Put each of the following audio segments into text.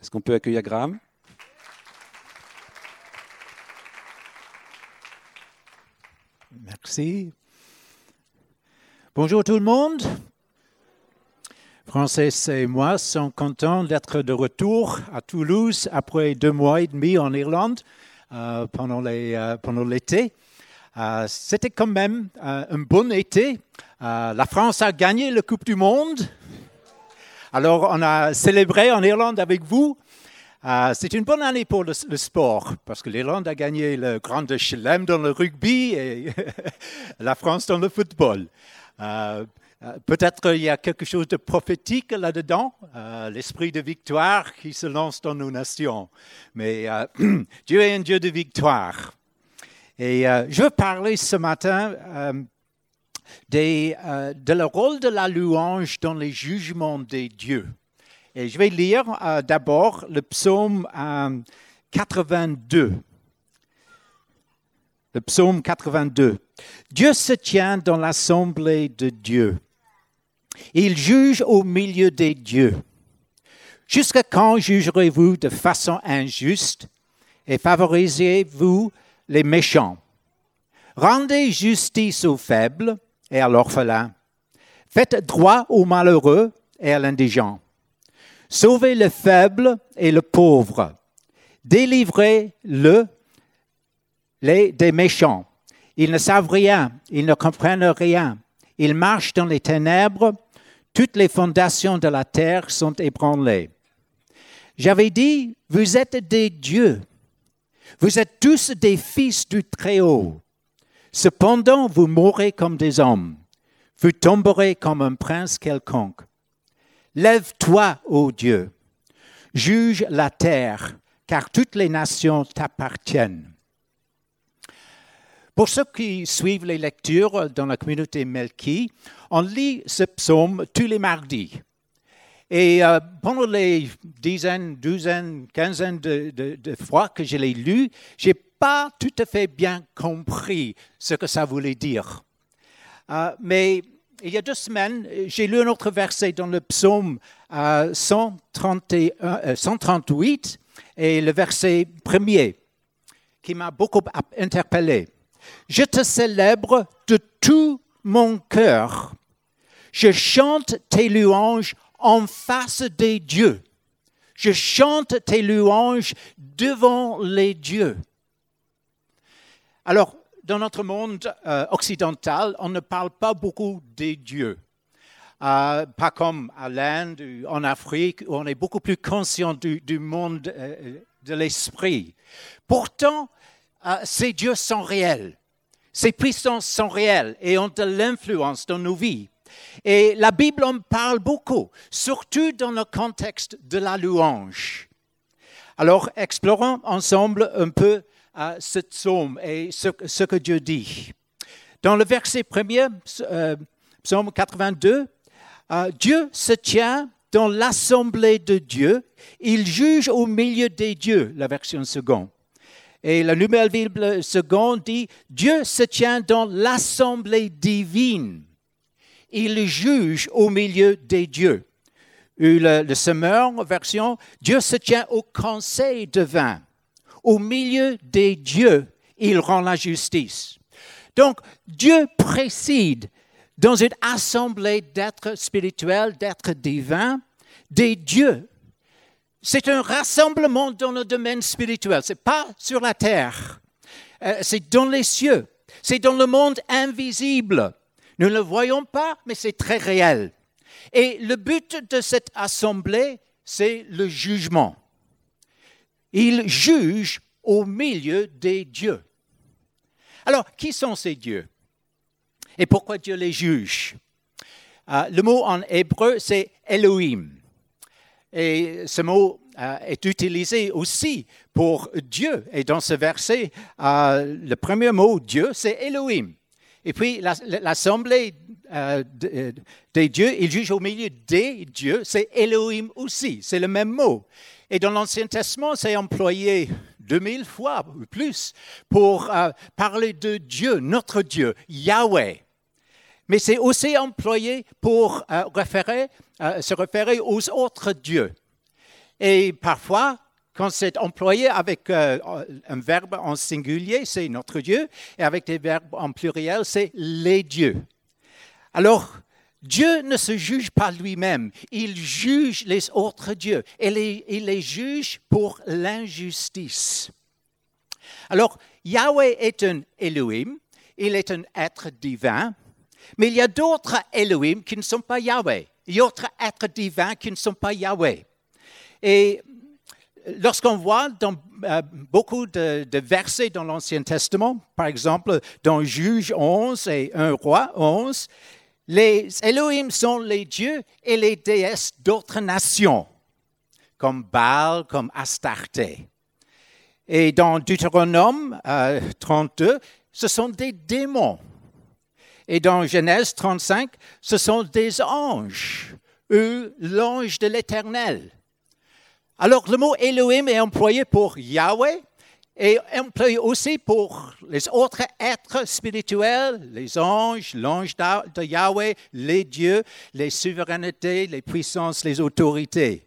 Est-ce qu'on peut accueillir Graham? Merci. Bonjour tout le monde. Francis et moi sommes contents d'être de retour à Toulouse après deux mois et demi en Irlande euh, euh, pendant l'été. Euh, c'était quand même un bon été. la France a gagné la Coupe du Monde. Alors on a célébré en Irlande avec vous. c'est une bonne année pour le, sport parce que l'Irlande a gagné le Grand Chelem dans le rugby et la France dans le football. Euh, peut-être il y a quelque chose de prophétique là-dedans, euh, l'esprit de victoire qui se lance dans nos nations. Mais euh, Dieu est un Dieu de victoire. Et je veux parler ce matin des, de le rôle de la louange dans les jugements des dieux. Et je vais lire d'abord le psaume 82. Le psaume 82. Dieu se tient dans l'assemblée de Dieu. Il juge au milieu des dieux. Jusqu'à quand jugerez-vous de façon injuste et favorisez-vous les méchants? Rendez justice aux faibles et à l'orphelin. Faites droit aux malheureux et à l'indigent. Sauvez le faible et le pauvre. Délivrez-le des méchants. Ils ne savent rien, ils ne comprennent rien. Ils marchent dans les ténèbres toutes les fondations de la terre sont ébranlées. J'avais dit, vous êtes des dieux. Vous êtes tous des fils du Très-Haut. Cependant, vous mourrez comme des hommes. Vous tomberez comme un prince quelconque. Lève-toi, ô Dieu. Juge la terre, car toutes les nations t'appartiennent. Pour ceux qui suivent les lectures dans la communauté Melki, on lit ce psaume tous les mardis. Et euh, pendant les dizaines, douzaines, quinzaines de, fois que je l'ai lu, je n'ai pas tout à fait bien compris ce que ça voulait dire. Euh, mais il y a deux semaines, j'ai lu un autre verset dans le psaume 138 euh, et le verset premier qui m'a beaucoup interpellé. Je te célèbre de tout mon cœur. Je chante tes louanges en face des dieux. Je chante tes louanges devant les dieux. Alors, dans notre monde euh, occidental, on ne parle pas beaucoup des dieux. Euh, pas comme à l'Inde ou en Afrique, où on est beaucoup plus conscient du, monde euh, de l'esprit. Pourtant, ces dieux sont réels. Ces puissances sont réelles et ont de l'influence dans nos vies. Et la Bible en parle beaucoup, surtout dans le contexte de la louange. Alors, explorons ensemble un peu euh, ce psaume et ce, que Dieu dit. Dans le verset premier, euh, psaume 82, euh, Dieu se tient dans l'assemblée de Dieu. Il juge au milieu des dieux, la version seconde. Et la nouvelle Bible seconde dit, Dieu se tient dans l'assemblée divine. Il juge au milieu des dieux. Le, le semeur, version, Dieu se tient au conseil divin. Au milieu des dieux, il rend la justice. Donc, Dieu préside dans une assemblée d'êtres spirituels, d'êtres divins, des dieux c'est un rassemblement dans le domaine spirituel. Ce n'est pas sur la terre. Euh, c'est dans les cieux. C'est dans le monde invisible. Nous ne le voyons pas, mais c'est très réel. Et le but de cette assemblée, c'est le jugement. Il juge au milieu des dieux. Alors, qui sont ces dieux? Et pourquoi Dieu les juge? Euh, Le mot en hébreu, c'est Elohim. Et ce mot euh, est utilisé aussi pour Dieu. Et dans ce verset, euh, le premier mot Dieu, c'est Elohim. Et puis l'assemblée des dieux, il juge au milieu des dieux, c'est Elohim aussi, c'est le même mot. Et dans l'Ancien Testament, c'est employé 2000 fois ou plus pour parler de Dieu, notre Dieu, Yahweh. Mais c'est aussi employé pour référer euh, se référer aux autres dieux. Et parfois, quand c'est employé avec euh, un verbe en singulier, c'est notre Dieu, et avec des verbes en pluriel, c'est les dieux. Alors, Dieu ne se juge pas lui-même, il juge les autres dieux, et il les juge pour l'injustice. Alors, Yahweh est un Elohim, il est un être divin, mais il y a d'autres Elohim qui ne sont pas Yahweh. Il y a d'autres êtres divins qui ne sont pas Yahweh. Et lorsqu'on voit dans euh, beaucoup de, versets dans l'Ancien Testament, par exemple dans Juge 11 et 1 Roi 11, les Elohim sont les dieux et les déesses d'autres nations, comme Baal, comme Astarté. Et dans Deutéronome 32, euh, ce sont des démons. Et dans Genèse 35, ce sont des anges, eux, l'ange de l'Éternel. Alors le mot Elohim est employé pour Yahweh et employé aussi pour les autres êtres spirituels, les anges, l'ange de Yahweh, les dieux, les souverainetés, les puissances, les autorités.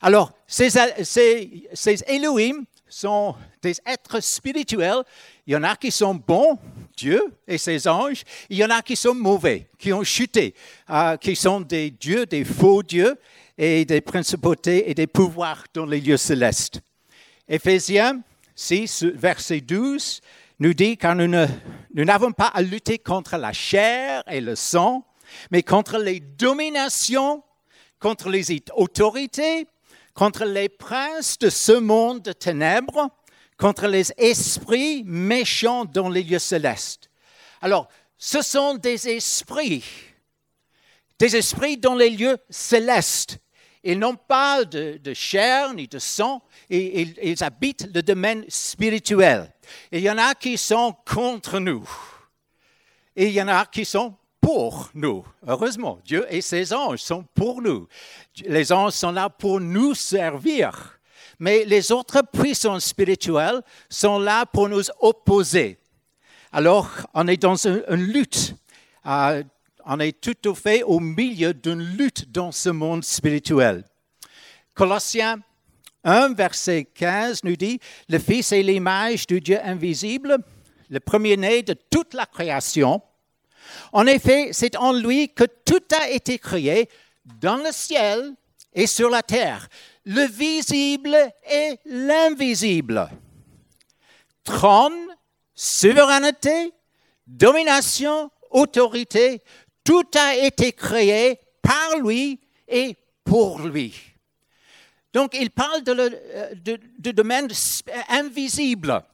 Alors, ces, ces, Elohim sont des êtres spirituels. Il y en a qui sont bons, Dieu et ses anges. Il y en a qui sont mauvais, qui ont chuté, euh, qui sont des dieux, des faux dieux et des principautés et des pouvoirs dans les lieux célestes. Éphésiens 6, verset 12, nous dit car nous n'avons pas à lutter contre la chair et le sang, mais contre les dominations, contre les autorités, contre les princes de ce monde de ténèbres, contre les esprits méchants dans les lieux célestes. Alors, ce sont des esprits, des esprits dans les lieux célestes. Ils n'ont pas de, chair ni de sang, ils, habitent le domaine spirituel. il y en a qui sont contre nous, et il y en a qui sont pour nous. Heureusement, Dieu et ses anges sont pour nous. Les anges sont là pour nous servir. Mais les autres puissances spirituelles sont là pour nous opposer. Alors, on est dans une, lutte. On est tout à fait au milieu d'une lutte dans ce monde spirituel. Colossiens 1, verset 15 nous dit, Le Fils est l'image du Dieu invisible, le premier-né de toute la création en effet, c'est en lui que tout a été créé dans le ciel et sur la terre, le visible et l'invisible. Trône, souveraineté, domination, autorité, tout a été créé par lui et pour lui. Donc, il parle de, de domaine invisible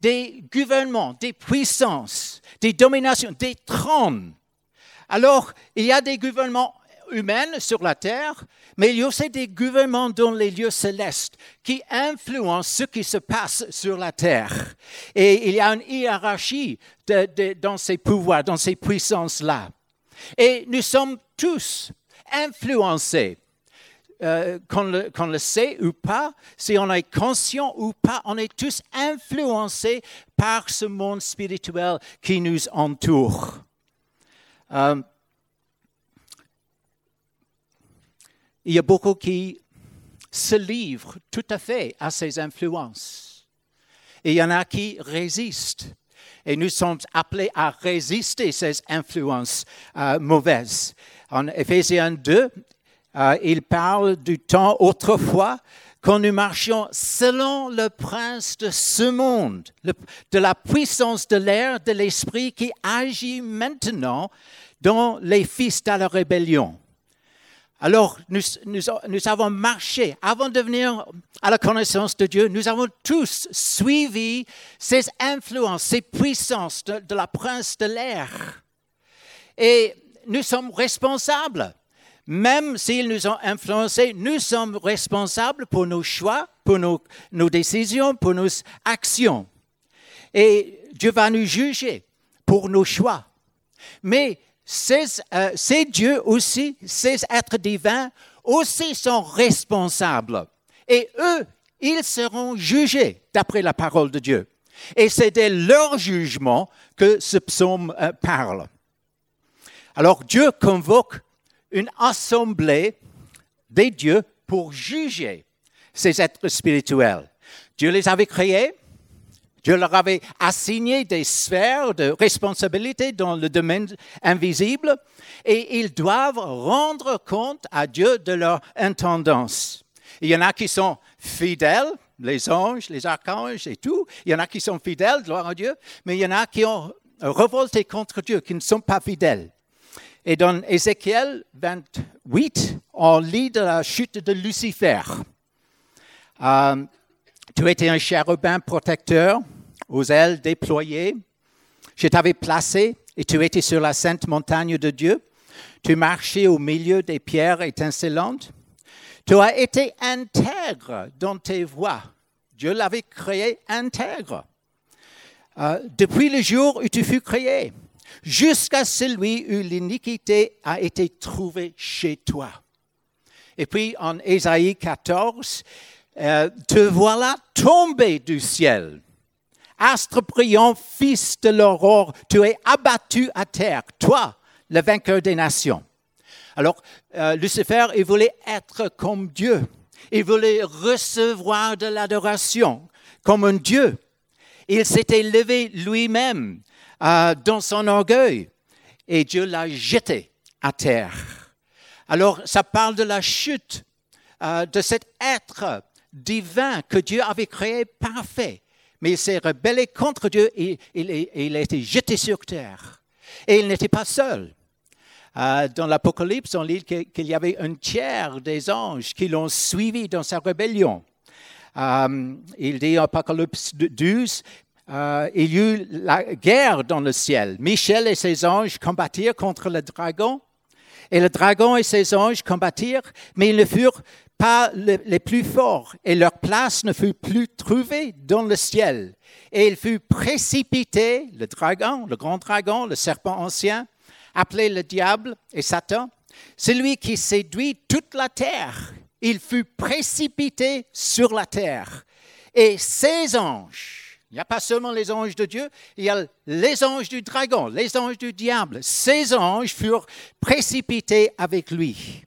des gouvernements, des puissances, des dominations, des trônes. Alors, il y a des gouvernements humains sur la terre, mais il y a aussi des gouvernements dans les lieux célestes qui influencent ce qui se passe sur la terre. Et il y a une hiérarchie dans ces pouvoirs, dans ces puissances-là. Et nous sommes tous influencés euh, qu'on, le, sait ou pas, si on est conscient ou pas, on est tous influencés par ce monde spirituel qui nous entoure. Euh, il y a beaucoup qui se livrent tout à fait à ces influences. Et il y en a qui résistent. Et nous sommes appelés à résister ces influences euh, mauvaises. En Éphésiens 2, euh, il parle du temps autrefois quand nous marchions selon le prince de ce monde, de la puissance de l'air, de l'esprit qui agit maintenant dans les fils de la rébellion. Alors, nous, avons marché, avant de venir à la connaissance de Dieu, nous avons tous suivi ces influences, ces puissances de, la prince de l'air. Et nous sommes responsables même s'ils nous ont influencés, nous sommes responsables pour nos choix, pour nos, décisions, pour nos actions. Et Dieu va nous juger pour nos choix. Mais ces, euh, ces dieux aussi, ces êtres divins aussi sont responsables. Et eux, ils seront jugés d'après la parole de Dieu. Et c'est de leur jugement que ce psaume euh, parle. Alors Dieu convoque une assemblée des dieux pour juger ces êtres spirituels. Dieu les avait créés, Dieu leur avait assigné des sphères de responsabilité dans le domaine invisible et ils doivent rendre compte à Dieu de leur intendance. Il y en a qui sont fidèles, les anges, les archanges et tout. Il y en a qui sont fidèles, gloire à Dieu, mais il y en a qui ont revolté contre Dieu, qui ne sont pas fidèles. Et dans Ézéchiel 28, on lit de la chute de Lucifer. Euh, tu étais un chérubin protecteur aux ailes déployées. Je t'avais placé et tu étais sur la sainte montagne de Dieu. Tu marchais au milieu des pierres étincelantes. Tu as été intègre dans tes voies. Dieu l'avait créé intègre. Euh, depuis le jour où tu fus créé, jusqu'à celui où l'iniquité a été trouvée chez toi. Et puis en Ésaïe 14, euh, te voilà tombé du ciel. Astre brillant, fils de l'aurore, tu es abattu à terre, toi, le vainqueur des nations. Alors, euh, Lucifer, il voulait être comme Dieu. Il voulait recevoir de l'adoration comme un Dieu. Il s'était levé lui-même euh, dans son orgueil et Dieu l'a jeté à terre. Alors, ça parle de la chute euh, de cet être divin que Dieu avait créé parfait. Mais il s'est rebellé contre Dieu et il a été jeté sur terre. Et il n'était pas seul. Euh, dans l'Apocalypse, on lit qu'il y avait un tiers des anges qui l'ont suivi dans sa rébellion. Euh, il dit en Apocalypse 12, euh, il y eut la guerre dans le ciel. Michel et ses anges combattirent contre le dragon. Et le dragon et ses anges combattirent, mais ils ne furent pas les plus forts, et leur place ne fut plus trouvée dans le ciel. Et il fut précipité, le dragon, le grand dragon, le serpent ancien, appelé le diable et Satan, celui qui séduit toute la terre. Il fut précipité sur la terre. Et ses anges, il n'y a pas seulement les anges de Dieu, il y a les anges du dragon, les anges du diable. Ces anges furent précipités avec lui.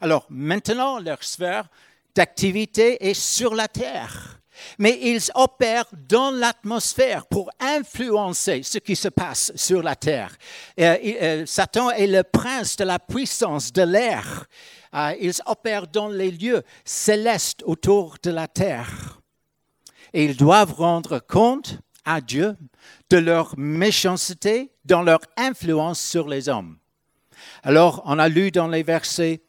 Alors maintenant, leur sphère d'activité est sur la terre mais ils opèrent dans l'atmosphère pour influencer ce qui se passe sur la terre. Euh, euh, Satan est le prince de la puissance de l'air. Euh, ils opèrent dans les lieux célestes autour de la terre. Et ils doivent rendre compte à Dieu de leur méchanceté, dans leur influence sur les hommes. Alors, on a lu dans les versets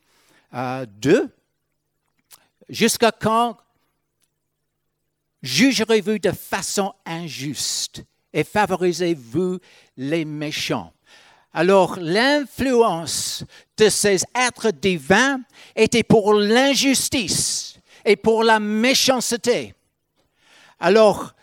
2, jusqu'à quand Jugerez-vous de façon injuste et favorisez-vous les méchants? Alors l'influence de ces êtres divins était pour l'injustice et pour la méchanceté. Alors,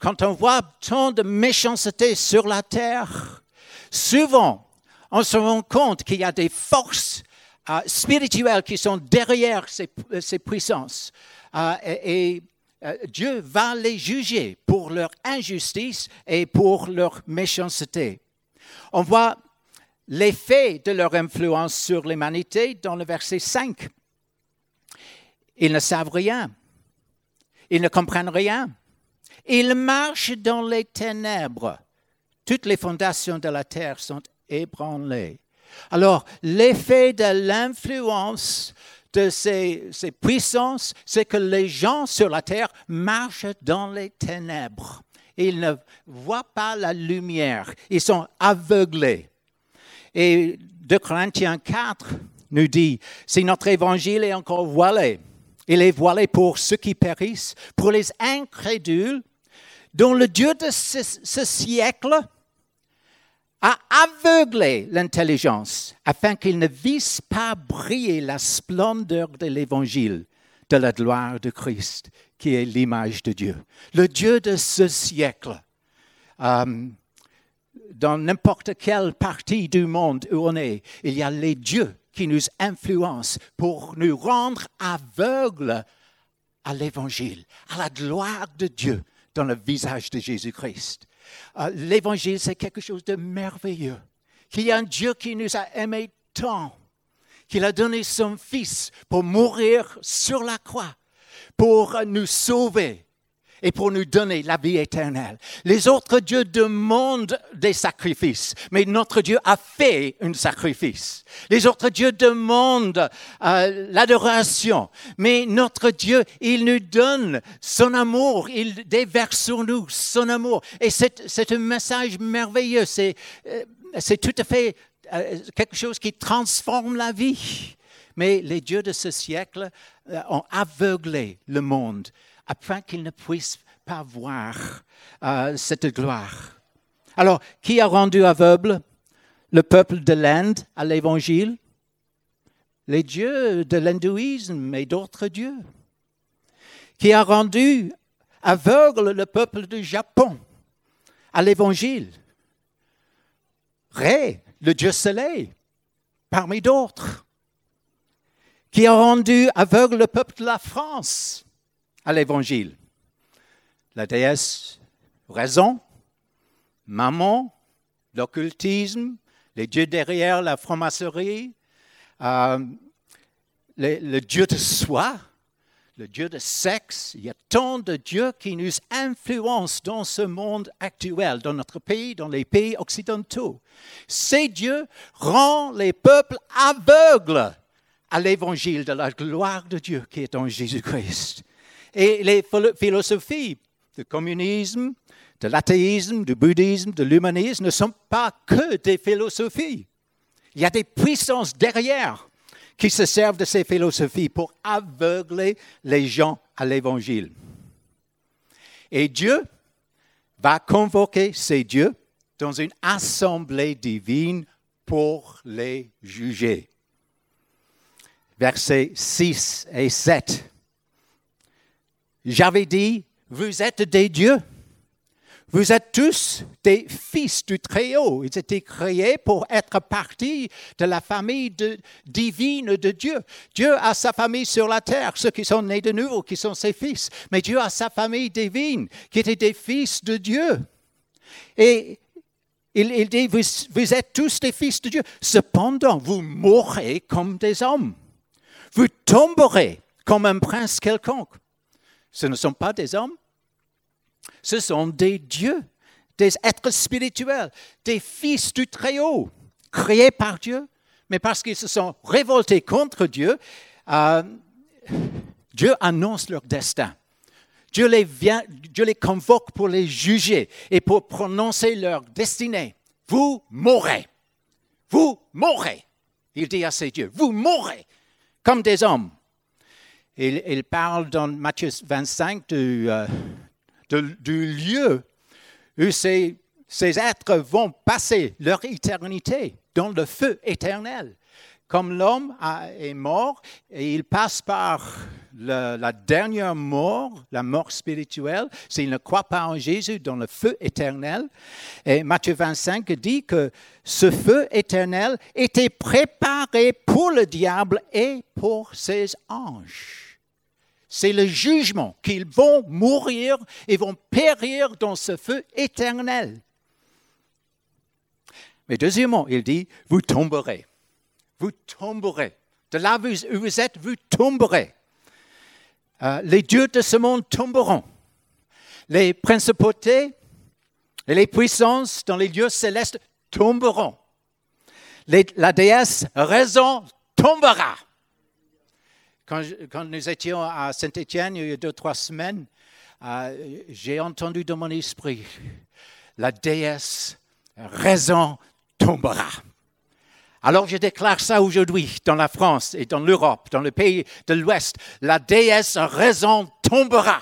quand on voit tant de méchanceté sur la terre, souvent on se rend compte qu'il y a des forces euh, spirituelles qui sont derrière ces, puissances. Euh, et euh, Dieu va les juger pour leur injustice et pour leur méchanceté. On voit l'effet de leur influence sur l'humanité dans le verset 5. Ils ne savent rien. Ils ne comprennent rien. Ils marchent dans les ténèbres. Toutes les fondations de la terre sont ébranlées. Alors, l'effet de l'influence de ces, puissances, c'est que les gens sur la terre marchent dans les ténèbres. Ils ne voient pas la lumière. Ils sont aveuglés. Et 2 Corinthiens 4 nous dit, si notre évangile est encore voilé, il est voilé pour ceux qui périssent, pour les incrédules, dont le Dieu de ce siècle a aveuglé l'intelligence afin qu'ils ne vissent pas briller la splendeur de l'évangile de la gloire de Christ, qui est l'image de Dieu. Le Dieu de ce siècle. Euh, dans n'importe quelle partie du monde où on est, il y a les dieux qui nous influencent pour nous rendre aveugles à l'évangile, à la gloire de Dieu dans le visage de Jésus-Christ. Euh, L'évangile, c'est quelque chose de merveilleux. Qu'il y a un Dieu qui nous a aimés tant, qu'il a donné son Fils pour mourir sur la croix, pour nous sauver et pour nous donner la vie éternelle. Les autres dieux demandent des sacrifices, mais notre Dieu a fait un sacrifice. Les autres dieux demandent euh, l'adoration, mais notre Dieu, il nous donne son amour, il déverse sur nous son amour. Et c'est un message merveilleux, c'est euh, tout à fait euh, quelque chose qui transforme la vie. Mais les dieux de ce siècle ont aveuglé le monde afin qu'ils ne puissent pas voir euh, cette gloire. Alors, qui a rendu aveugle le peuple de l'Inde à l'Évangile? Les dieux de l'hindouisme et d'autres dieux. Qui a rendu aveugle le peuple du Japon à l'Évangile? Ré, le dieu soleil, parmi d'autres. Qui a rendu aveugle le peuple de la France à l'Évangile. La déesse raison, maman, l'occultisme, les dieux derrière la franc-maçonnerie, euh, le, dieu de soi, le dieu de sexe. Il y a tant de dieux qui nous influencent dans ce monde actuel, dans notre pays, dans les pays occidentaux. Ces dieux rendent les peuples aveugles à l'évangile de la gloire de Dieu qui est en Jésus-Christ. Et les philosophies du communisme, de l'athéisme, du bouddhisme, de l'humanisme ne sont pas que des philosophies. Il y a des puissances derrière qui se servent de ces philosophies pour aveugler les gens à l'évangile. Et Dieu va convoquer ces dieux dans une assemblée divine pour les juger. Versets 6 et 7. J'avais dit, vous êtes des dieux. Vous êtes tous des fils du Très-Haut. Ils étaient créés pour être partie de la famille divine de Dieu. Dieu a sa famille sur la terre, ceux qui sont nés de nouveau, qui sont ses fils. Mais Dieu a sa famille divine, qui étaient des fils de Dieu. Et il, dit, vous, vous êtes tous des fils de Dieu. Cependant, vous mourrez comme des hommes. Vous tomberez comme un prince quelconque. Ce ne sont pas des hommes, ce sont des dieux, des êtres spirituels, des fils du Très-Haut, créés par Dieu, mais parce qu'ils se sont révoltés contre Dieu, euh, Dieu annonce leur destin. Dieu les, Dieu les convoque pour les juger et pour prononcer leur destinée. Vous mourrez. Vous mourrez. Il dit à ses dieux, vous mourrez comme des hommes. Il, parle dans Matthieu 25 euh, du, lieu où ces, êtres vont passer leur éternité dans le feu éternel. Comme l'homme est mort et il passe par la dernière mort, la mort spirituelle, s'il ne croit pas en Jésus, dans le feu éternel. Et Matthieu 25 dit que ce feu éternel était préparé pour le diable et pour ses anges. C'est le jugement qu'ils vont mourir et vont périr dans ce feu éternel. Mais deuxièmement, il dit, vous tomberez. Vous tomberez. De là où vous êtes, vous tomberez. Euh, les dieux de ce monde tomberont. Les principautés et les puissances dans les lieux célestes tomberont. la déesse raison tombera. Quand, nous étions à Saint-Étienne il y a deux, trois semaines, euh, j'ai entendu dans mon esprit, la déesse raison tombera. Alors je déclare ça aujourd'hui dans la France et dans l'Europe, dans le pays de l'Ouest. La déesse raison tombera.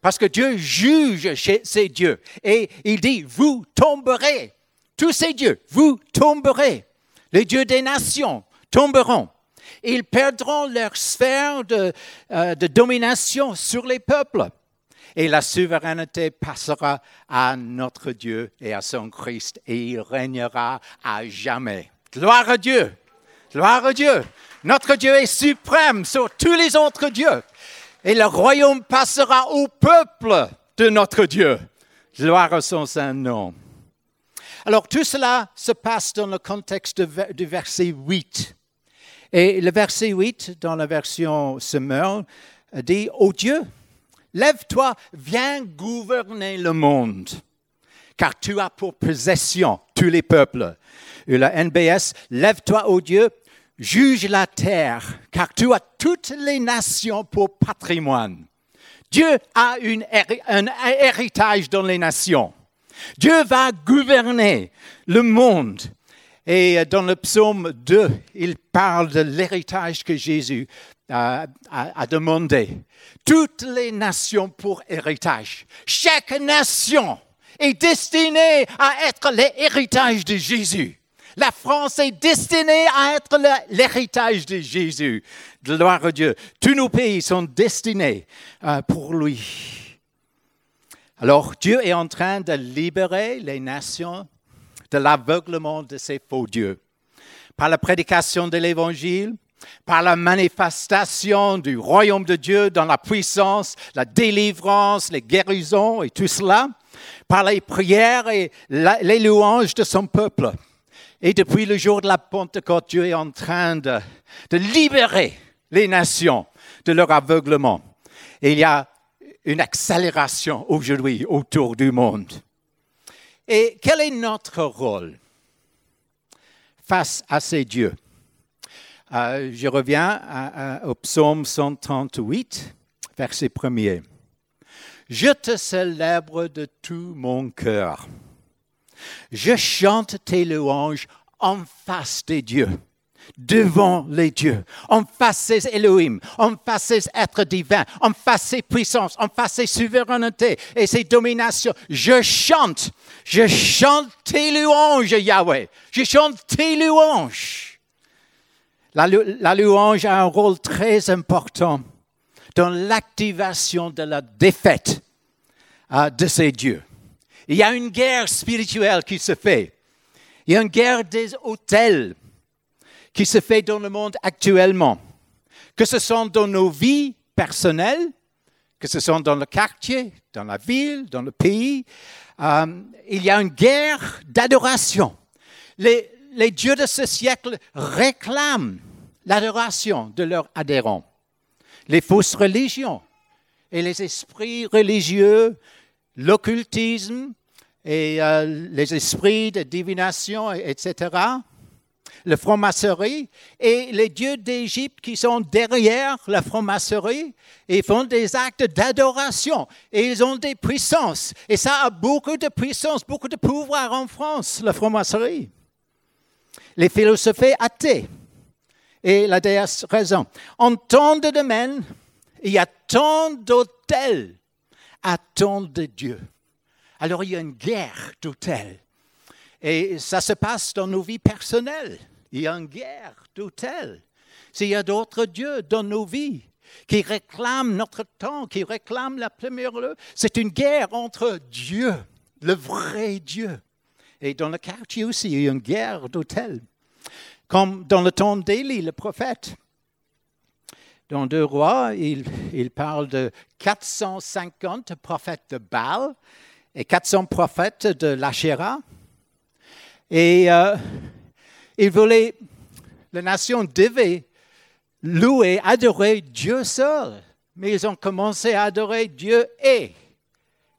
Parce que Dieu juge chez ces dieux. Et il dit, vous tomberez. Tous ces dieux, vous tomberez. Les dieux des nations tomberont ils perdront leur sphère euh, de, domination sur les peuples. Et la souveraineté passera à notre Dieu et à son Christ, et il régnera à jamais. Gloire à Dieu. Gloire à Dieu. Notre Dieu est suprême sur tous les autres dieux. Et le royaume passera au peuple de notre Dieu. Gloire à son saint nom. Alors tout cela se passe dans le contexte du verset 8. Et le verset 8 dans la version Semeur dit, Ô Dieu, lève-toi, viens gouverner le monde, car tu as pour possession tous les peuples. Et la NBS, lève-toi, ô Dieu, juge la terre, car tu as toutes les nations pour patrimoine. Dieu a un héritage dans les nations. Dieu va gouverner le monde. Et dans le psaume 2, il parle de l'héritage que Jésus a, demandé. Toutes les nations pour héritage. Chaque nation est destinée à être l'héritage de Jésus. La France est destinée à être l'héritage de Jésus. Gloire à Dieu. Tous nos pays sont destinés euh, pour lui. Alors Dieu est en train de libérer les nations de l'aveuglement de ces faux dieux. Par la prédication de l'Évangile, par la manifestation du royaume de Dieu dans la puissance, la délivrance, les guérisons et tout cela, par les prières et les louanges de son peuple. Et depuis le jour de la Pentecôte, Dieu est en train de, de libérer les nations de leur aveuglement. Et il y a une accélération aujourd'hui autour du monde. Et quel est notre rôle face à ces dieux? Euh, Je reviens au psaume 138, verset 1er. Je te célèbre de tout mon cœur. Je chante tes louanges en face des dieux devant les dieux, en face des Elohim, en face des êtres divins, en face ses puissances, en face ses souverainetés et ses dominations. Je chante, je chante tes louanges, Yahweh. Je chante tes louanges. La, louange a un rôle très important dans l'activation de la défaite euh, de ces dieux. Il y a une guerre spirituelle qui se fait. Il y a une guerre des hôtels qui se fait dans le monde actuellement, que ce soit dans nos vies personnelles, que ce soit dans le quartier, dans la ville, dans le pays. Euh, il y a une guerre d'adoration. Les, dieux de ce siècle réclament l'adoration de leurs adhérents. Les fausses religions et les esprits religieux, l'occultisme et euh, les esprits de divination, etc., la franc-maçonnerie et les dieux d'Égypte qui sont derrière la franc-maçonnerie et font des actes d'adoration et ils ont des puissances. Et ça a beaucoup de puissance, beaucoup de pouvoir en France, la franc-maçonnerie. Les philosophes athées et la déesse raison. En tant de domaines, il y a tant d'autels à tant de dieux. Alors il y a une guerre d'autels. Et ça se passe dans nos vies personnelles. Il y a une guerre d'autel. S'il y a d'autres dieux dans nos vies qui réclament notre temps, qui réclament la première lieu, c'est une guerre entre Dieu, le vrai Dieu. Et dans le quartier aussi, il y a une guerre d'autel. Comme dans le temps d'Élie, le prophète. Dans Deux Rois, il, il parle de 450 prophètes de Baal et 400 prophètes de l'Achéra. Et euh, il voulait, la nation devait louer, adorer Dieu seul. Mais ils ont commencé à adorer Dieu est.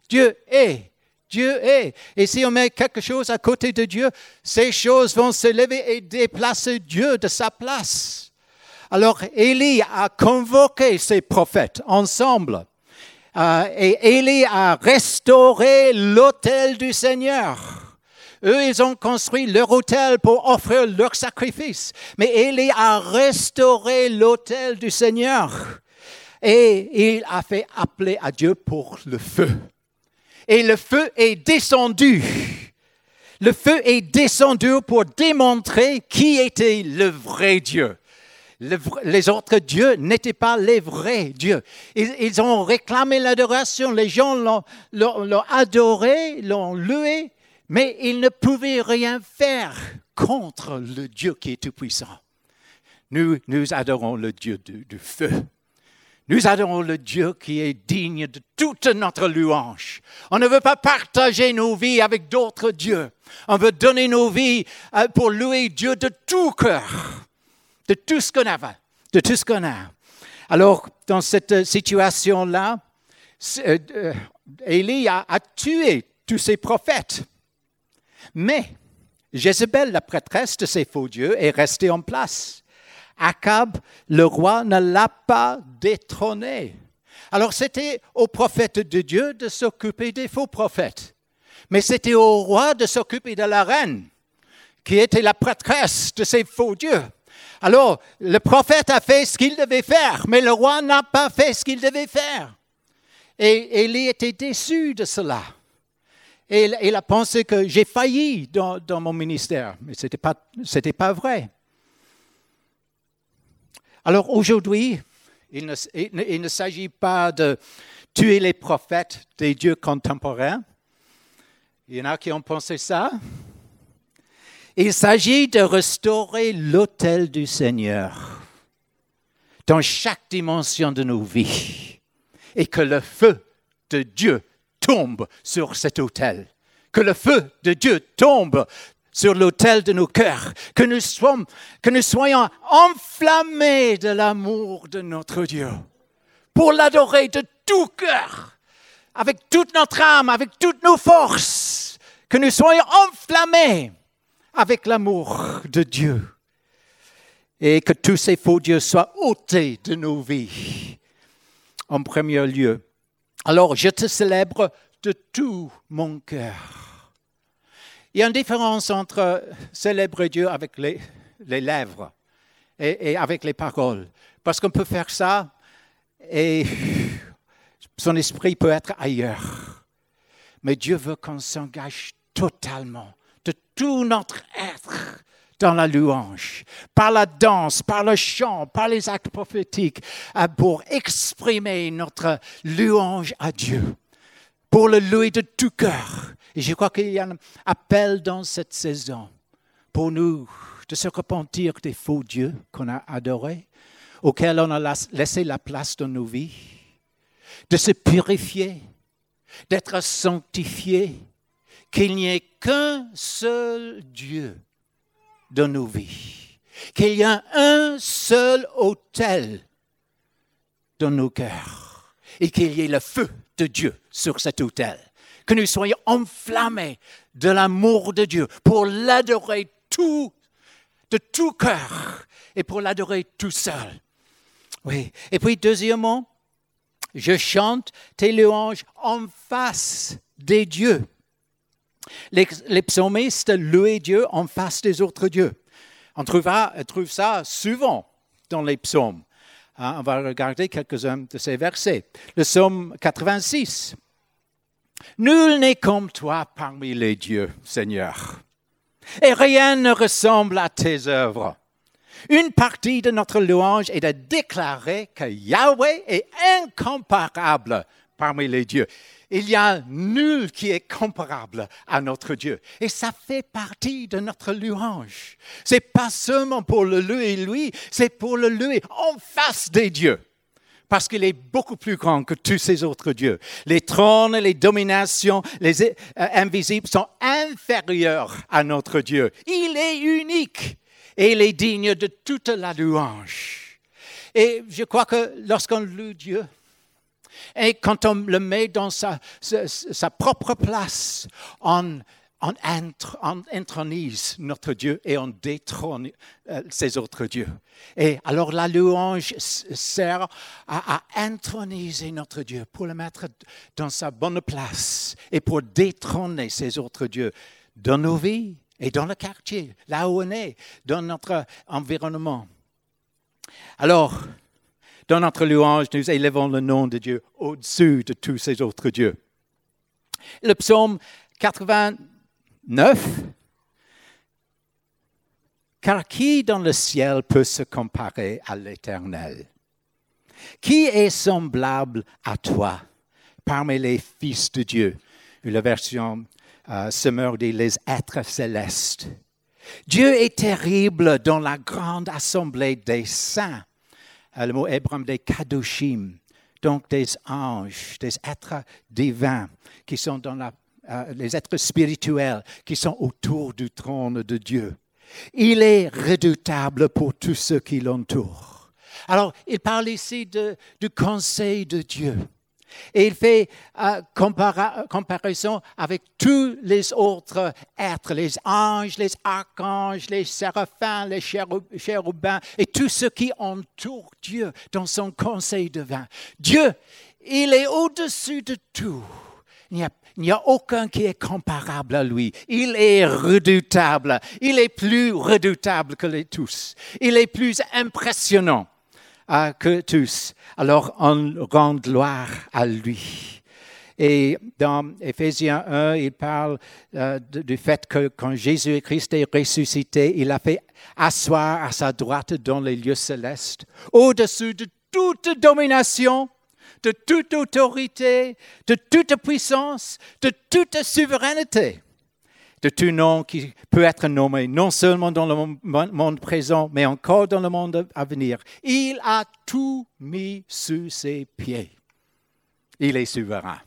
Dieu est. Dieu est. Et si on met quelque chose à côté de Dieu, ces choses vont se lever et déplacer Dieu de sa place. Alors Élie a convoqué ses prophètes ensemble. Euh, et Élie a restauré l'autel du Seigneur. Eux, ils ont construit leur autel pour offrir leur sacrifice. Mais Élie a restauré l'autel du Seigneur. Et il a fait appeler à Dieu pour le feu. Et le feu est descendu. Le feu est descendu pour démontrer qui était le vrai Dieu. les autres dieux n'étaient pas les vrais dieux. Ils, ont réclamé l'adoration, les gens l'ont adoré, l'ont loué, mais ils ne pouvaient rien faire contre le Dieu qui est tout-puissant. Nous, nous adorons le Dieu du, feu. Nous adorons le Dieu qui est digne de toute notre louange. On ne veut pas partager nos vies avec d'autres dieux. On veut donner nos vies euh, pour louer Dieu de tout cœur, de tout ce qu'on avait, de tout ce qu'on a. Alors, dans cette situation-là, euh, euh, Élie a, a tué tous ses prophètes. Mais Jézabel, la prêtresse de ces faux dieux, est restée en place. Akab, le roi, ne l'a pas détrôné. Alors c'était au prophète de Dieu de s'occuper des faux prophètes. Mais c'était au roi de s'occuper de la reine, qui était la prêtresse de ces faux dieux. Alors, le prophète a fait ce qu'il devait faire, mais le roi n'a pas fait ce qu'il devait faire. Et Élie était déçu de cela. Et il, a pensé que j'ai failli dans, mon ministère, mais ce n'était pas, pas vrai. Alors aujourd'hui, il ne, il ne s'agit pas de tuer les prophètes des dieux contemporains. Il y en a qui ont pensé ça. Il s'agit de restaurer l'autel du Seigneur dans chaque dimension de nos vies et que le feu de Dieu tombe sur cet autel. Que le feu de Dieu tombe sur l'autel de nos cœurs, que nous, soyons, que nous soyons enflammés de l'amour de notre Dieu, pour l'adorer de tout cœur, avec toute notre âme, avec toutes nos forces, que nous soyons enflammés avec l'amour de Dieu. Et que tous ces faux dieux soient ôtés de nos vies. En premier lieu. Alors je te célèbre de tout mon cœur. Il y a une différence entre célébrer Dieu avec les, lèvres et, et, avec les paroles. Parce qu'on peut faire ça et son esprit peut être ailleurs. Mais Dieu veut qu'on s'engage totalement de tout notre être dans la louange, par la danse, par le chant, par les actes prophétiques, euh, pour exprimer notre louange à Dieu, pour le louer de tout cœur. Et je crois qu'il y a un appel dans cette saison pour nous de se repentir des faux dieux qu'on a adorés, auxquels on a laissé la place dans nos vies, de se purifier, d'être sanctifié, qu'il n'y ait qu'un seul Dieu dans nos vies, qu'il y a un seul autel dans nos cœurs et qu'il y ait le feu de Dieu sur cet autel, que nous soyons enflammés de l'amour de Dieu pour l'adorer tout, de tout cœur et pour l'adorer tout seul. Oui. Et puis, deuxièmement, je chante tes louanges en face des dieux. Les, psalmistes louaient Dieu en face des autres dieux. On trouve, ça souvent dans les psaumes. Hein, on va regarder quelques-uns de ces versets. Le psaume 86. Nul n'est comme toi parmi les dieux, Seigneur, et rien ne ressemble à tes œuvres. Une partie de notre louange est de déclarer que Yahweh est incomparable parmi les dieux il y a nul qui est comparable à notre Dieu. Et ça fait partie de notre louange. C'est pas seulement pour le louer lui, c'est pour le louer en face des dieux. Parce qu'il est beaucoup plus grand que tous ces autres dieux. Les trônes, les dominations, les euh, invisibles sont inférieurs à notre Dieu. Il est unique et il est digne de toute la louange. Et je crois que lorsqu'on loue Dieu, et quand on le met dans sa, propre place, on, on, intronise notre Dieu et on détrône euh, ses autres dieux. Et alors la louange sert à, à, introniser notre Dieu, pour le mettre dans sa bonne place et pour détrôner ses autres dieux dans nos vies et dans le quartier, là où on est, dans notre environnement. Alors, dans notre louange, nous élevons le nom de Dieu au-dessus de tous ces autres dieux. Le psaume 89. Car qui dans le ciel peut se comparer à l'Éternel? Qui est semblable à toi parmi les fils de Dieu? La version euh, dit les êtres célestes. Dieu est terrible dans la grande assemblée des saints le mot hébreu des kadoshim, donc des anges, des êtres divins qui sont dans la, euh, les êtres spirituels qui sont autour du trône de Dieu. Il est redoutable pour tous ceux qui l'entourent. Alors, il parle ici de, du conseil de Dieu. Et il fait euh, comparaison avec tous les autres êtres, les anges, les archanges, les séraphins, les chérubins et tous ceux qui entourent Dieu dans son conseil divin. Dieu, il est au-dessus de tout. Il n'y a, aucun qui est comparable à lui. Il est redoutable. Il est plus redoutable que les tous. Il est plus impressionnant que tous. Alors on rend gloire à lui. Et dans Éphésiens 1, il parle euh, du fait que quand Jésus-Christ est ressuscité, il a fait asseoir à sa droite dans les lieux célestes, au-dessus de toute domination, de toute autorité, de toute puissance, de toute souveraineté de tout nom qui peut être nommé, non seulement dans le monde présent, mais encore dans le monde à venir. Il a tout mis sous ses pieds. Il est souverain.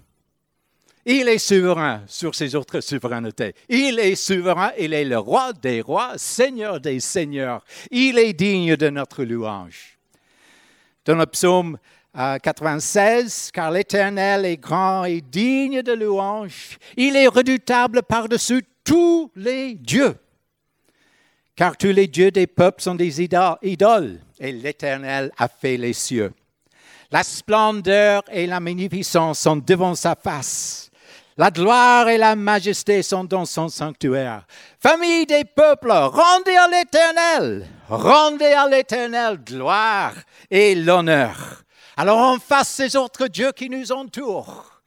Il est souverain sur ses autres souverainetés. Il est souverain, il est le roi des rois, seigneur des seigneurs. Il est digne de notre louange. Dans le psaume 96, car l'Éternel est grand et digne de louange. Il est redoutable par-dessus tous les dieux. Car tous les dieux des peuples sont des idoles, et l'Éternel a fait les cieux. La splendeur et la magnificence sont devant sa face. La gloire et la majesté sont dans son sanctuaire. Famille des peuples, rendez à l'Éternel, rendez à l'Éternel gloire et l'honneur. Alors on fasse ces autres dieux qui nous entourent.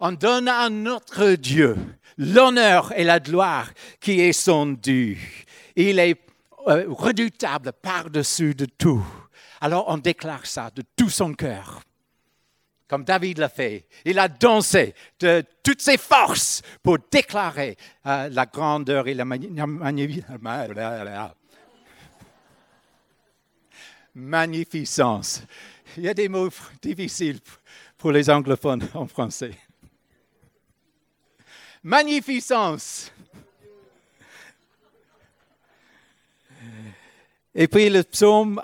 On donne à notre Dieu l'honneur et la gloire qui est son dû. Il est euh, redoutable par-dessus de tout. Alors on déclare ça de tout son cœur. Comme David l'a fait, il a dansé de toutes ses forces pour déclarer euh, la grandeur et la magnificence. Il y a des mots difficiles pour les anglophones en français magnificence. Et puis le psaume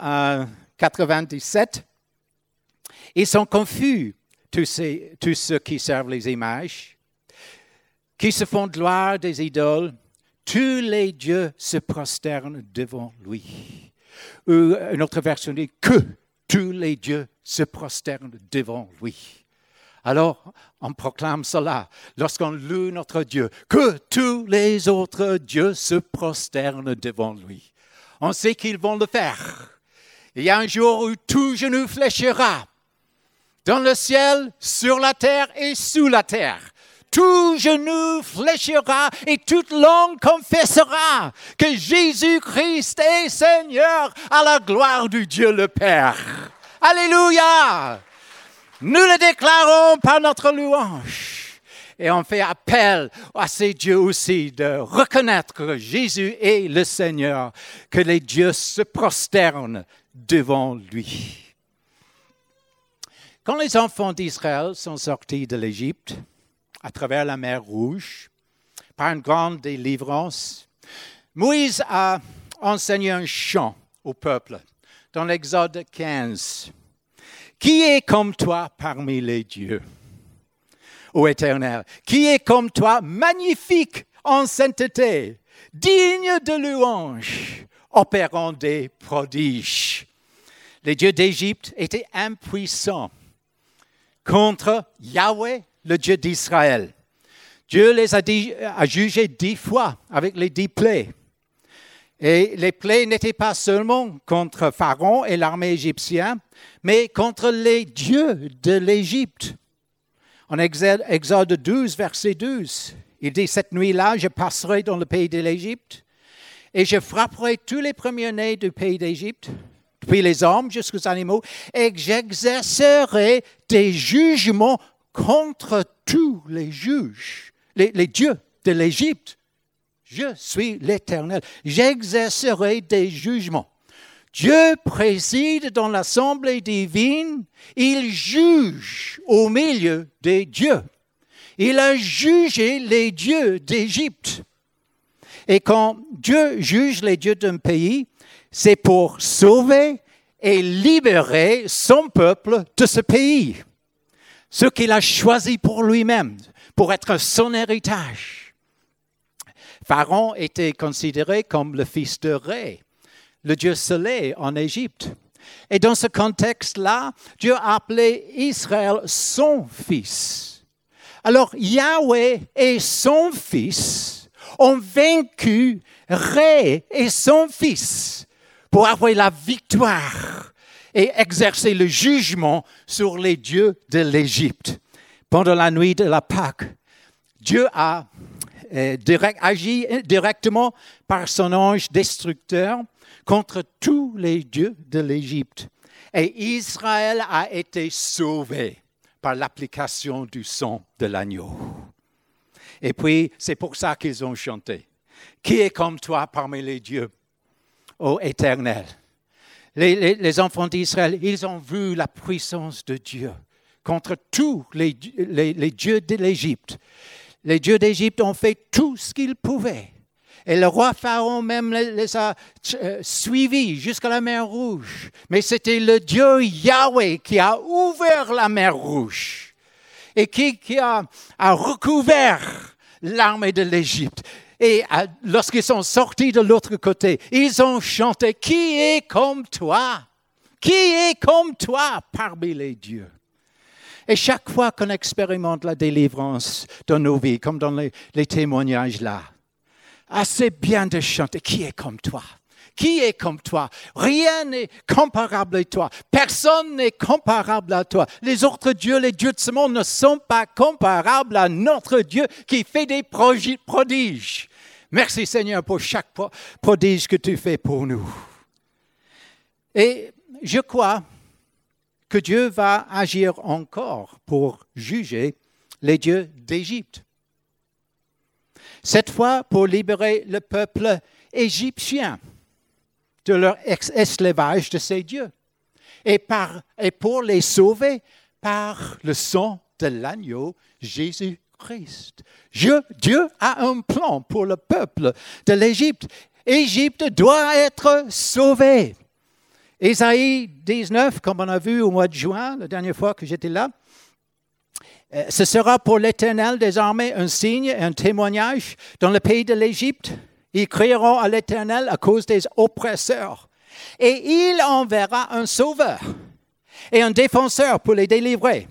97, euh, ils sont confus, tous, ceux qui servent les images, qui se font gloire des idoles. Tous les dieux se prosternent devant lui. Ou une autre version dit que tous les dieux se prosternent devant lui. Alors, on proclame cela lorsqu'on loue notre Dieu, que tous les autres dieux se prosternent devant lui. On sait qu'ils vont le faire. Il y a un jour où tout genou fléchira, dans le ciel, sur la terre et sous la terre. Tout genou fléchira et toute langue confessera que Jésus-Christ est Seigneur à la gloire du Dieu le Père. Alléluia! Nous le déclarons par notre louange. Et on fait appel à ces dieux aussi de reconnaître que Jésus est le Seigneur, que les dieux se prosternent devant lui. Quand les enfants d'Israël sont sortis de l'Égypte, à travers la mer Rouge, par une grande délivrance, Moïse a enseigné un chant au peuple dans l'Exode 15. Qui est comme toi parmi les dieux, ô Éternel Qui est comme toi magnifique en sainteté, digne de louange, opérant des prodiges? Les dieux d'Égypte étaient impuissants contre Yahweh, le Dieu d'Israël. Dieu les a, a jugés dix fois avec les dix plaies. Et les plaies n'étaient pas seulement contre Pharaon et l'armée égyptienne, mais contre les dieux de l'Égypte. En Exode 12, verset 12, il dit, Cette nuit-là, je passerai dans le pays de l'Égypte et je frapperai tous les premiers-nés du pays d'Égypte, depuis les hommes jusqu'aux animaux, et j'exercerai des jugements contre tous les juges, les dieux de l'Égypte. Je suis l'Éternel. J'exercerai des jugements. Dieu préside dans l'assemblée divine, il juge au milieu des dieux. Il a jugé les dieux d'Égypte. Et quand Dieu juge les dieux d'un pays, c'est pour sauver et libérer son peuple de ce pays, ce qu'il a choisi pour lui-même, pour être son héritage. Pharaon était considéré comme le fils de Ré, le dieu soleil en Égypte. Et dans ce contexte-là, Dieu a appelé Israël son fils. Alors Yahweh et son fils ont vaincu Ré et son fils pour avoir la victoire et exercer le jugement sur les dieux de l'Égypte. Pendant la nuit de la Pâque, Dieu a euh, agi directement par son ange destructeur contre tous les dieux de l'Égypte. Et Israël a été sauvé par l'application du sang de l'agneau. Et puis, c'est pour ça qu'ils ont chanté. Qui est comme toi parmi les dieux, ô Éternel? Les, enfants d'Israël, ils ont vu la puissance de Dieu contre tous les dieux de l'Égypte. Les dieux d'Égypte ont fait tout ce qu'ils pouvaient et le roi Pharaon même les a euh, suivis jusqu'à la mer Rouge. Mais c'était le Dieu Yahweh qui a ouvert la mer Rouge et qui, a, recouvert l'armée de l'Égypte. Et lorsqu'ils sont sortis de l'autre côté, ils ont chanté, Qui est comme toi? Qui est comme toi parmi les dieux et chaque fois qu'on expérimente la délivrance dans nos vies, comme dans les témoignages là, assez bien de chanter. Qui est comme toi? Qui est comme toi? Rien n'est comparable à toi. Personne n'est comparable à toi. Les autres dieux, les dieux de ce monde ne sont pas comparables à notre Dieu qui fait des prodiges. Merci Seigneur pour chaque prodige que tu fais pour nous. Et je crois que Dieu va agir encore pour juger les dieux d'Égypte cette fois pour libérer le peuple égyptien de leur esclavage de ces dieux, et, pour les sauver par le sang de l'agneau Jésus-Christ. Dieu a un plan pour le peuple de l'Égypte. Égypte doit être sauvée. Ésaïe 19, comme on a vu au mois de juin, la dernière fois que j'étais là, euh, ce sera pour l'Éternel des armées un signe et un témoignage dans le pays de l'Égypte. Ils crieront à l'Éternel à cause des oppresseurs. Et il enverra un sauveur et un défenseur pour les délivrer.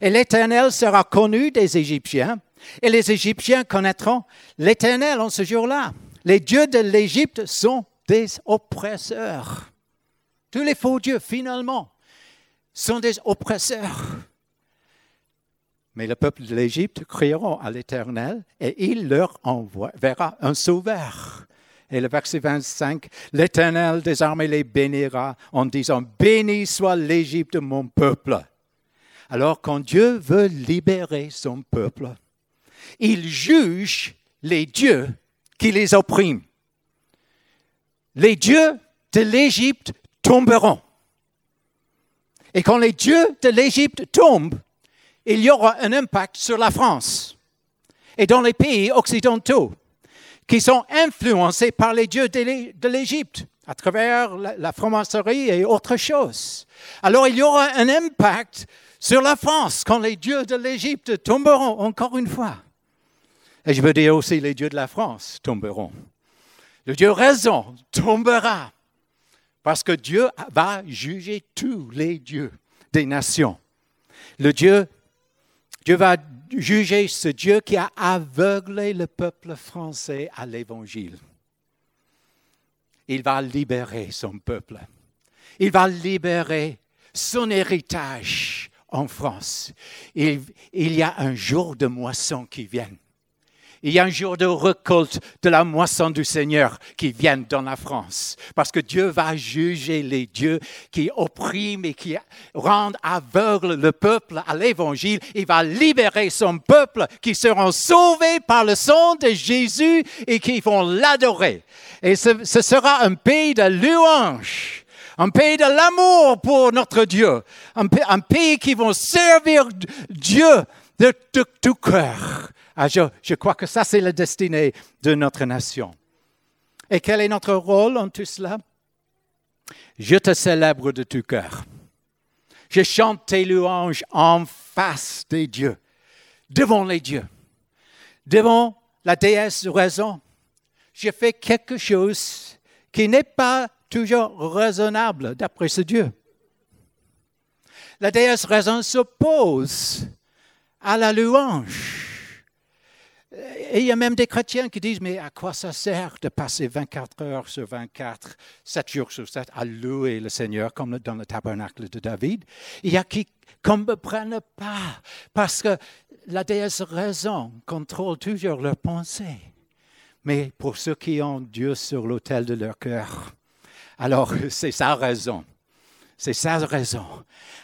Et l'Éternel sera connu des Égyptiens, et les Égyptiens connaîtront l'Éternel en ce jour-là. Les dieux de l'Égypte sont des oppresseurs. Tous les faux dieux, finalement, sont des oppresseurs. Mais le peuple de l'Égypte crieront à l'Éternel et il leur enverra un sauveur. Et le verset 25, l'Éternel des armées les bénira en disant, Béni soit l'Égypte, mon peuple. Alors quand Dieu veut libérer son peuple, il juge les dieux qui les oppriment. Les dieux de l'Égypte tomberont. Et quand les dieux de l'Égypte tombent, il y aura un impact sur la France et dans les pays occidentaux qui sont influencés par les dieux de l'Égypte à travers la franc-maçonnerie et autre chose. Alors il y aura un impact sur la France quand les dieux de l'Égypte tomberont encore une fois. Et je veux dire aussi les dieux de la France tomberont. Le Dieu raison tombera parce que Dieu va juger tous les dieux des nations. Le Dieu Dieu va juger ce Dieu qui a aveuglé le peuple français à l'Évangile. Il va libérer son peuple. Il va libérer son héritage en France. Il, il y a un jour de moisson qui vient. Il y a un jour de récolte de la moisson du Seigneur qui vient dans la France. Parce que Dieu va juger les dieux qui oppriment et qui rendent aveugle le peuple à l'évangile. Il va libérer son peuple qui seront sauvés par le sang de Jésus et qui vont l'adorer. Et ce, sera un pays de louange un pays de l'amour pour notre Dieu, un, pays qui va servir Dieu de tout cœur. Ah, je, crois que ça, c'est la destinée de notre nation. Et quel est notre rôle en tout cela? Je te célèbre de tout cœur. Je chante tes louanges en face des dieux, devant les dieux, devant la déesse raison. Je fais quelque chose qui n'est pas toujours raisonnable d'après ce Dieu. La déesse raison s'oppose à la louange. Et il y a même des chrétiens qui disent, mais à quoi ça sert de passer 24 heures sur 24, 7 jours sur 7 à louer le Seigneur comme dans le tabernacle de David? Il y a qui ne comprennent pas parce que la déesse raison contrôle toujours leurs pensées. Mais pour ceux qui ont Dieu sur l'autel de leur cœur, alors c'est sa raison. C'est sa raison.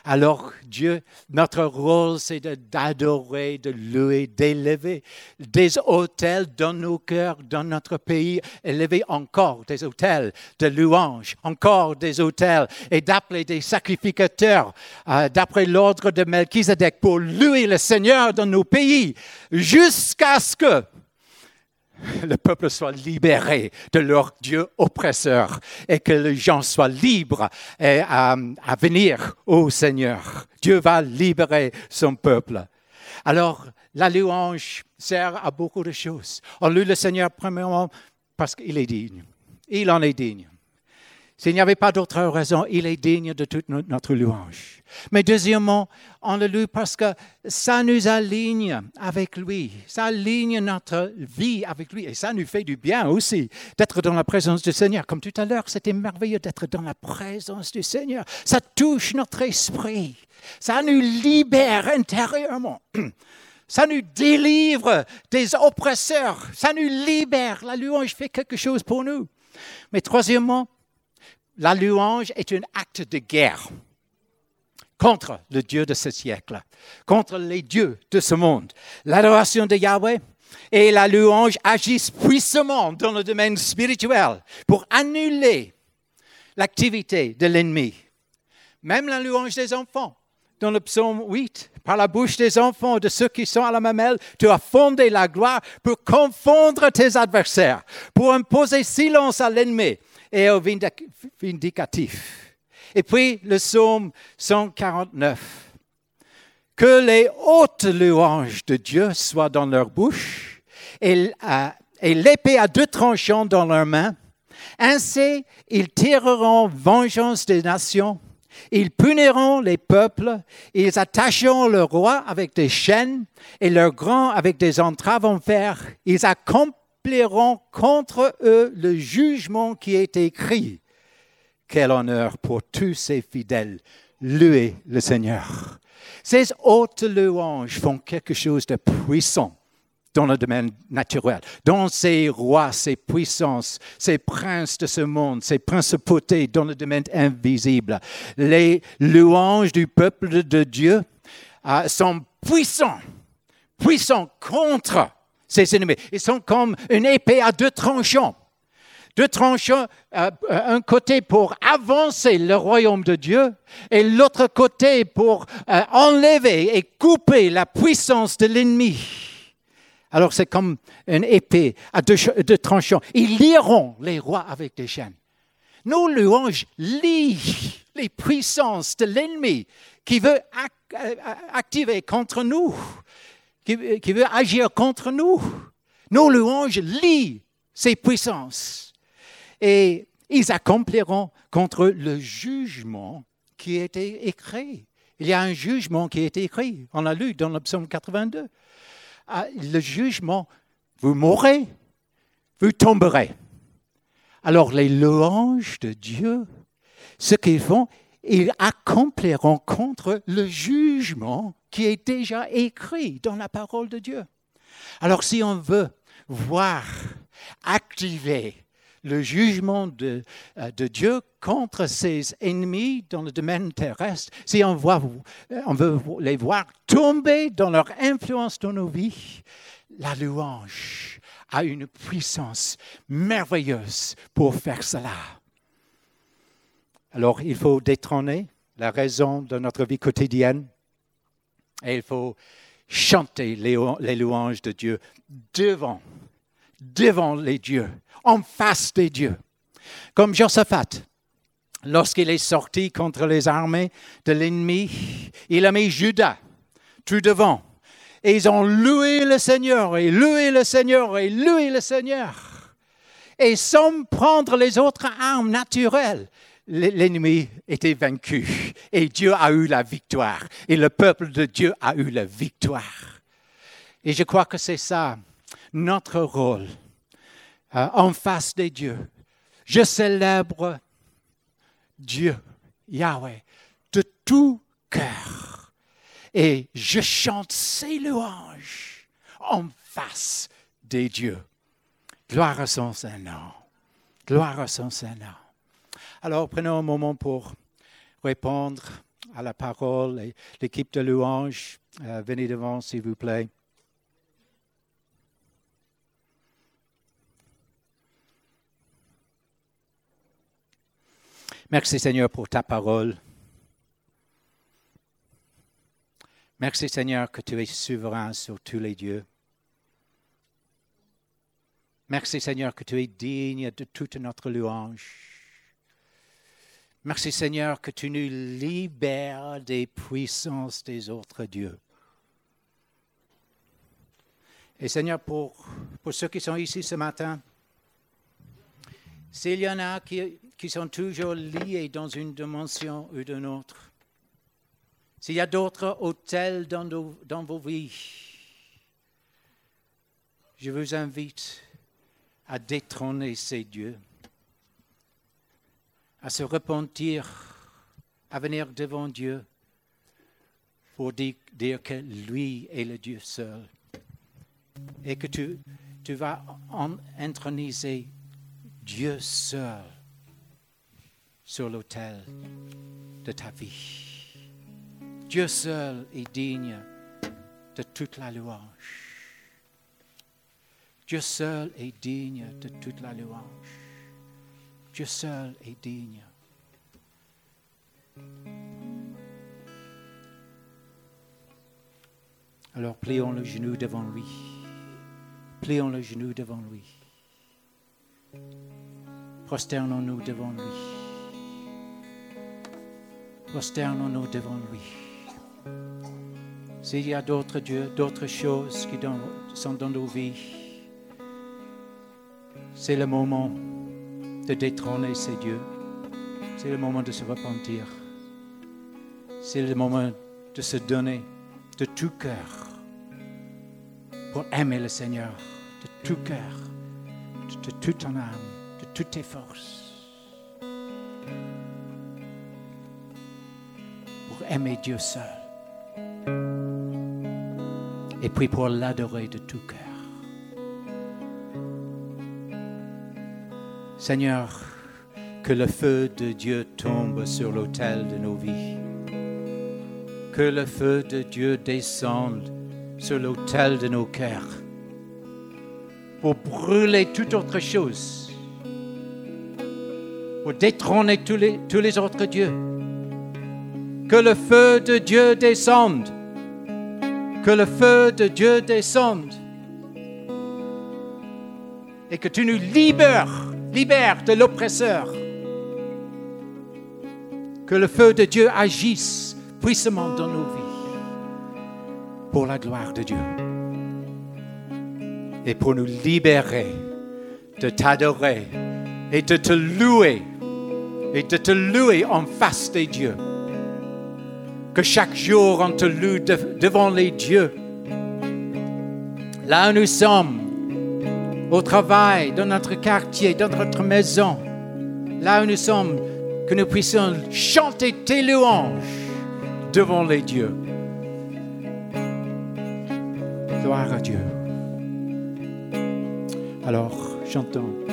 Alors Dieu, notre rôle, c'est d'adorer, de, louer, d'élever des hôtels dans nos cœurs, dans notre pays, élever encore des hôtels de louange, encore des hôtels, et d'appeler des sacrificateurs euh, d'après l'ordre de Melchizedek pour louer le Seigneur dans nos pays, jusqu'à ce que le peuple soit libéré de leur Dieu oppresseur et que les gens soient libres à, venir au Seigneur. Dieu va libérer son peuple. Alors, la louange sert à beaucoup de choses. On loue le Seigneur premièrement parce qu'il est digne. Il en est digne. S'il n'y avait pas d'autre raison, il est digne de toute notre louange. Mais deuxièmement, on le loue parce que ça nous aligne avec lui, ça aligne notre vie avec lui et ça nous fait du bien aussi d'être dans la présence du Seigneur. Comme tout à l'heure, c'était merveilleux d'être dans la présence du Seigneur. Ça touche notre esprit, ça nous libère intérieurement. Ça nous délivre des oppresseurs, ça nous libère. La louange fait quelque chose pour nous. Mais troisièmement, la louange est un acte de guerre contre le Dieu de ce siècle, contre les dieux de ce monde. L'adoration de Yahweh et la louange agissent puissamment dans le domaine spirituel pour annuler l'activité de l'ennemi. Même la louange des enfants, dans le psaume 8, par la bouche des enfants, de ceux qui sont à la mamelle, tu as fondé la gloire pour confondre tes adversaires, pour imposer silence à l'ennemi et au vindicatif. Et puis le psaume 149. Que les hautes louanges de Dieu soient dans leur bouche et, l'épée à deux tranchants dans leurs mains. Ainsi, ils tireront vengeance des nations. Ils puniront les peuples, ils attacheront le roi avec des chaînes et leurs grands avec des entraves en fer. Ils accompliront contre eux le jugement qui est écrit. Quel honneur pour tous ces fidèles. Louez le Seigneur. Ces hautes louanges font quelque chose de puissant dans le domaine naturel, dans ces rois, ces puissances, ces princes de ce monde, ces principautés dans le domaine invisible. Les louanges du peuple de Dieu euh, sont puissants, puissants contre ses ennemis. Ils sont comme une épée à deux tranchants. Deux tranchants, euh, un côté pour avancer le royaume de Dieu et l'autre côté pour euh, enlever et couper la puissance de l'ennemi. Alors c'est comme une épée à deux, tranchants. Ils lieront les rois avec des chaînes. Nos louanges lient les puissances de l'ennemi qui veut euh, activer contre nous qui, veut agir contre nous. Nos louanges lient ces puissances et ils accompliront contre le jugement qui a été écrit. Il y a un jugement qui a été écrit. On l'a lu dans le psaume 82. Ah, le jugement, vous mourrez, vous tomberez. Alors les louanges de Dieu, ce qu'ils font, ils accompliront contre le jugement qui est déjà écrit dans la parole de Dieu. Alors si on veut voir activer le jugement de, euh, Dieu contre ses ennemis dans le domaine terrestre, si euh, on veut les voir tomber dans leur influence dans nos vies, la louange a une puissance merveilleuse pour faire cela. Alors il faut détrôner la raison de notre vie quotidienne et il faut chanter les, louanges de Dieu devant, devant les dieux, en face des dieux. Comme Josaphat, lorsqu'il est sorti contre les armées de l'ennemi, il a mis Judas tout devant. Et ils ont loué le Seigneur, et loué le Seigneur, et loué le Seigneur. Et sans prendre les autres armes naturelles, l'ennemi était vaincu et Dieu a eu la victoire et le peuple de Dieu a eu la victoire. Et je crois que c'est ça notre rôle euh, en face des dieux. Je célèbre Dieu, Yahweh, de tout cœur. Et je chante ses louanges en face des dieux. Gloire à son Saint-Nom. Gloire à son Saint-Nom. Alors prenons un moment pour répondre à la parole. L'équipe de louanges, euh, venez devant, s'il vous plaît. Merci Seigneur pour ta parole. Merci Seigneur que tu es souverain sur tous les dieux. Merci Seigneur que tu es digne de toute notre louange. Merci Seigneur que tu nous libères des puissances des autres dieux. Et Seigneur, pour, pour ceux qui sont ici ce matin, s'il y en a qui, qui sont toujours liés dans une dimension ou d'une autre. S'il y a d'autres hôtels dans, dans vos vies, je vous invite à détrôner ces dieux, à se repentir, à venir devant Dieu pour dire, que lui est le Dieu seul et que tu, tu vas introniser Dieu seul sur l'autel de ta vie. Dieu seul est digne de toute la louange. Dieu seul est digne de toute la louange. Dieu seul est digne. Alors plions le genou devant lui. Plions le genou devant lui. Prosternons-nous devant lui prosternons-nous devant lui. S'il y a d'autres dieux, d'autres choses qui sont dans nos vies, c'est le moment de détrôner ces dieux. C'est le moment de se repentir. C'est le moment de se donner de tout cœur pour aimer le Seigneur de tout cœur, de, de toute ton âme, de toutes tes forces. aimer Dieu seul. Et puis pour l'adorer de tout cœur. Seigneur, que le feu de Dieu tombe sur l'autel de nos vies. Que le feu de Dieu descende sur l'autel de nos cœurs pour brûler toute autre chose, pour détrôner tous les, autres dieux que le feu de Dieu descende. Que le feu de Dieu descende. Et que tu nous libères, libères de l'oppresseur. Que le feu de Dieu agisse puissamment dans nos vies pour la gloire de Dieu. Et pour nous libérer de t'adorer et de te louer et de te louer en face des dieux que chaque jour on te loue devant les dieux. Là où nous sommes, au travail, dans notre quartier, dans notre maison, là où nous sommes, que nous puissions chanter tes louanges devant les dieux. Gloire à Dieu. Alors, chantons.